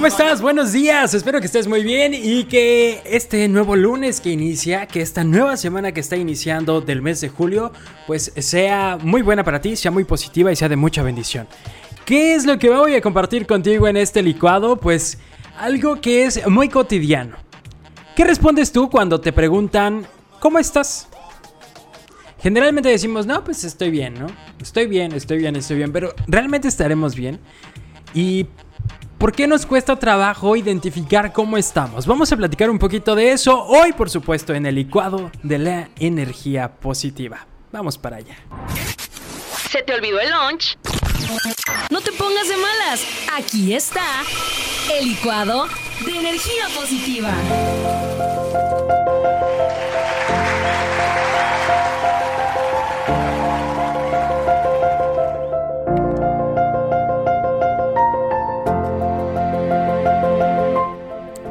¿Cómo estás? Buenos días, espero que estés muy bien y que este nuevo lunes que inicia, que esta nueva semana que está iniciando del mes de julio, pues sea muy buena para ti, sea muy positiva y sea de mucha bendición. ¿Qué es lo que voy a compartir contigo en este licuado? Pues algo que es muy cotidiano. ¿Qué respondes tú cuando te preguntan, ¿cómo estás? Generalmente decimos, no, pues estoy bien, ¿no? Estoy bien, estoy bien, estoy bien, pero ¿realmente estaremos bien? ¿Y por qué nos cuesta trabajo identificar cómo estamos? Vamos a platicar un poquito de eso hoy, por supuesto, en el licuado de la energía positiva. Vamos para allá. ¿Se te olvidó el lunch? No te pongas de malas. Aquí está el licuado de energía positiva.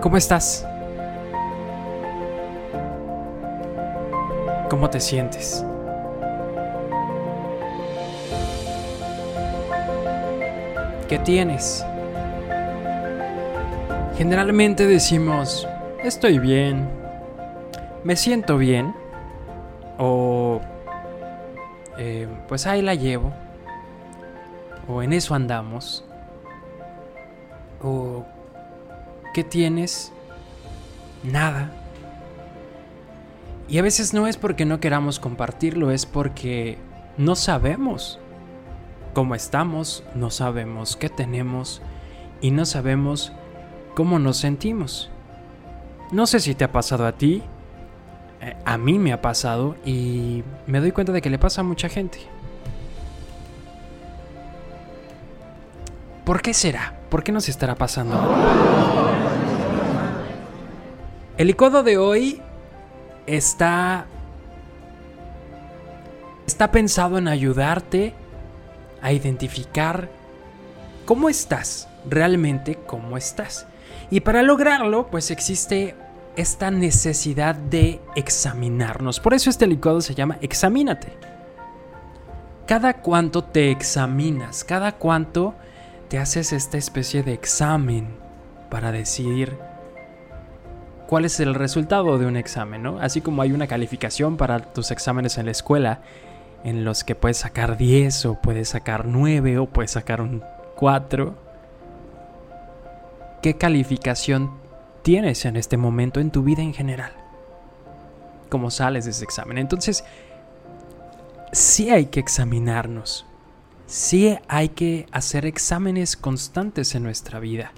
¿Cómo estás? ¿Cómo te sientes? ¿Qué tienes? Generalmente decimos, estoy bien, me siento bien, o eh, pues ahí la llevo, o en eso andamos, o ¿qué tienes? Nada. Y a veces no es porque no queramos compartirlo, es porque no sabemos cómo estamos, no sabemos qué tenemos y no sabemos cómo nos sentimos. No sé si te ha pasado a ti, eh, a mí me ha pasado y me doy cuenta de que le pasa a mucha gente. ¿Por qué será? ¿Por qué nos estará pasando? El licuado de hoy está está pensado en ayudarte a identificar cómo estás, realmente cómo estás. Y para lograrlo, pues existe esta necesidad de examinarnos. Por eso este licuado se llama Examínate. Cada cuánto te examinas, cada cuánto te haces esta especie de examen para decidir cuál es el resultado de un examen, ¿no? Así como hay una calificación para tus exámenes en la escuela, en los que puedes sacar 10 o puedes sacar 9 o puedes sacar un 4. ¿Qué calificación tienes en este momento en tu vida en general? ¿Cómo sales de ese examen? Entonces, sí hay que examinarnos sí hay que hacer exámenes constantes en nuestra vida,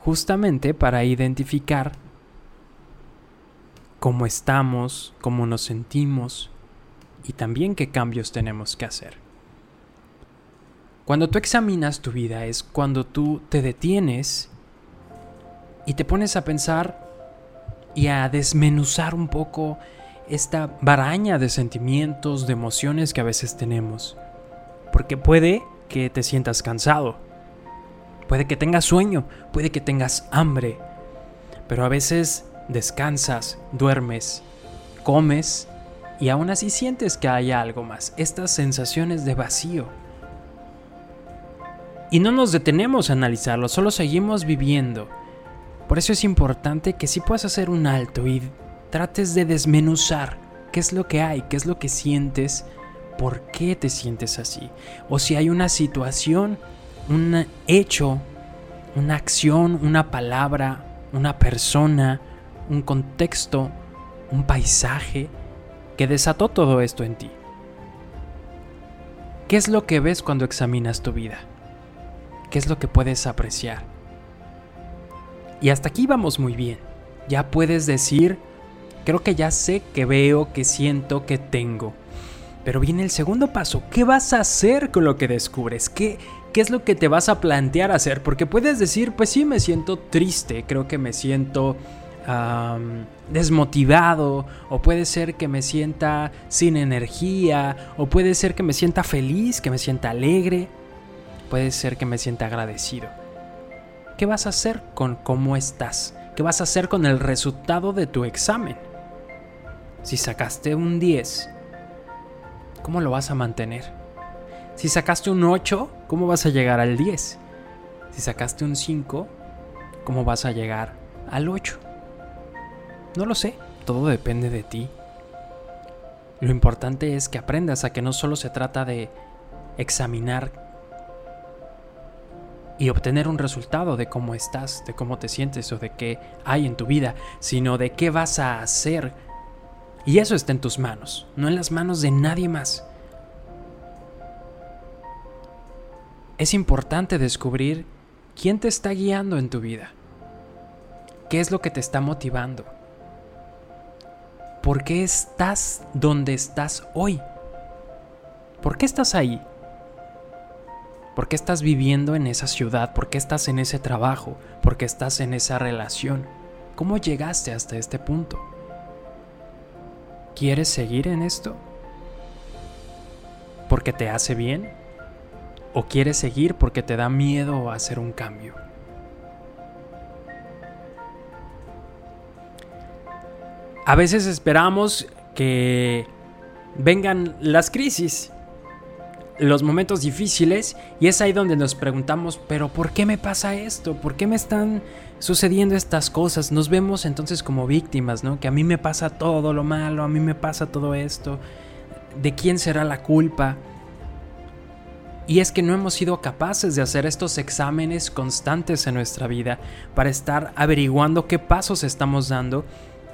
justamente para identificar cómo estamos, cómo nos sentimos y también qué cambios tenemos que hacer. Cuando tú examinas tu vida es cuando tú te detienes y te pones a pensar y a desmenuzar un poco esta baraña de sentimientos, de emociones que a veces tenemos. Porque puede que te sientas cansado, puede que tengas sueño, puede que tengas hambre, pero a veces descansas, duermes, comes y aún así sientes que hay algo más, estas sensaciones de vacío. Y no nos detenemos a analizarlo, solo seguimos viviendo. Por eso es importante que si puedas hacer un alto y trates de desmenuzar qué es lo que hay, qué es lo que sientes, por qué te sientes así. O si hay una situación, un hecho, una acción, una palabra, una persona, un contexto, un paisaje que desató todo esto en ti. ¿Qué es lo que ves cuando examinas tu vida? ¿Qué es lo que puedes apreciar? Y hasta aquí vamos muy bien. Ya puedes decir, creo que ya sé que veo, que siento, que tengo. Pero viene el segundo paso. ¿Qué vas a hacer con lo que descubres? ¿Qué, ¿Qué es lo que te vas a plantear hacer? Porque puedes decir, pues sí, me siento triste, creo que me siento desmotivado, o puede ser que me sienta sin energía, o puede ser que me sienta feliz, que me sienta alegre, puede ser que me sienta agradecido. ¿Qué vas a hacer con cómo estás? ¿Qué vas a hacer con el resultado de tu examen? Si sacaste un 10, ¿cómo lo vas a mantener? Si sacaste un 8, ¿cómo vas a llegar al 10? Si sacaste un 5, ¿cómo vas a llegar al 8? No lo sé, todo depende de ti. Lo importante es que aprendas a que no solo se trata de examinar y obtener un resultado de cómo estás, de cómo te sientes o de qué hay en tu vida, sino de qué vas a hacer. Y eso está en tus manos, no en las manos de nadie más. Es importante descubrir quién te está guiando en tu vida, qué es lo que te está motivando, por qué estás donde estás hoy, por qué estás ahí. ¿Por qué estás viviendo en esa ciudad? ¿Por qué estás en ese trabajo? ¿Por qué estás en esa relación? ¿Cómo llegaste hasta este punto? ¿Quieres seguir en esto? ¿Porque te hace bien? ¿O quieres seguir porque te da miedo hacer un cambio? A veces esperamos que vengan las crisis los momentos difíciles y es ahí donde nos preguntamos, pero ¿por qué me pasa esto? ¿Por qué me están sucediendo estas cosas? Nos vemos entonces como víctimas, ¿no? Que a mí me pasa todo lo malo, a mí me pasa todo esto. ¿De quién será la culpa? Y es que no hemos sido capaces de hacer estos exámenes constantes en nuestra vida para estar averiguando qué pasos estamos dando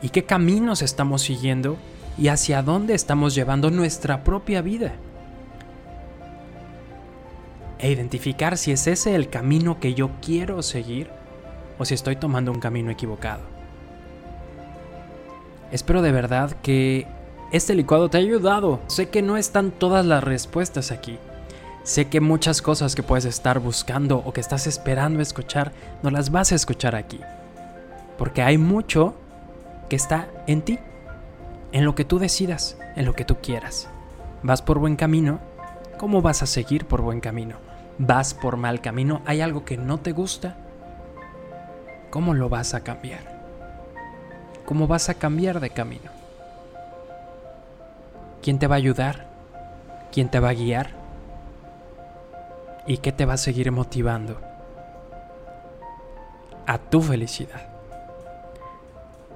y qué caminos estamos siguiendo y hacia dónde estamos llevando nuestra propia vida e identificar si es ese el camino que yo quiero seguir o si estoy tomando un camino equivocado. Espero de verdad que este licuado te haya ayudado. Sé que no están todas las respuestas aquí. Sé que muchas cosas que puedes estar buscando o que estás esperando escuchar, no las vas a escuchar aquí. Porque hay mucho que está en ti, en lo que tú decidas, en lo que tú quieras. ¿Vas por buen camino? ¿Cómo vas a seguir por buen camino? Vas por mal camino, hay algo que no te gusta, ¿cómo lo vas a cambiar? ¿Cómo vas a cambiar de camino? ¿Quién te va a ayudar? ¿Quién te va a guiar? ¿Y qué te va a seguir motivando? A tu felicidad.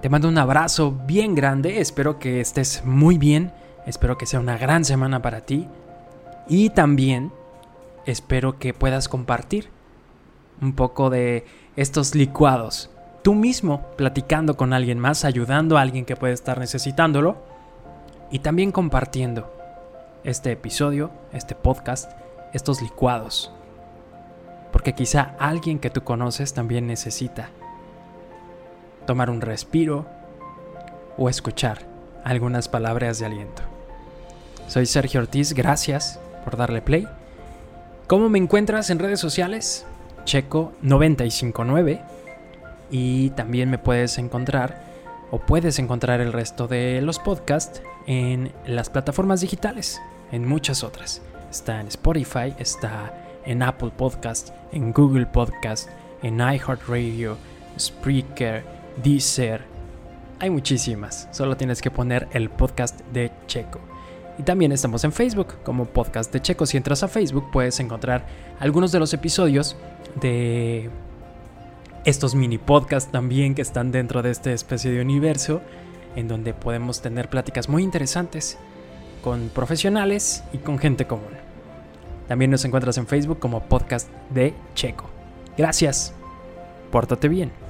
Te mando un abrazo bien grande, espero que estés muy bien, espero que sea una gran semana para ti y también espero que puedas compartir un poco de estos licuados. Tú mismo platicando con alguien más, ayudando a alguien que puede estar necesitándolo y también compartiendo este episodio, este podcast, estos licuados. Porque quizá alguien que tú conoces también necesita tomar un respiro o escuchar algunas palabras de aliento. Soy Sergio Ortiz, gracias por darle play ¿Cómo me encuentras en redes sociales? Checo959. Y también me puedes encontrar o puedes encontrar el resto de los podcasts en las plataformas digitales, en muchas otras. Está en Spotify, está en Apple Podcast, en Google Podcast, en iHeartRadio, Spreaker, Deezer. Hay muchísimas, solo tienes que poner el podcast de Checo. Y también estamos en Facebook como Podcast de Checo. Si entras a Facebook puedes encontrar algunos de los episodios de estos mini podcasts también que están dentro de esta especie de universo en donde podemos tener pláticas muy interesantes con profesionales y con gente común. También nos encuentras en Facebook como Podcast de Checo. Gracias. Pórtate bien.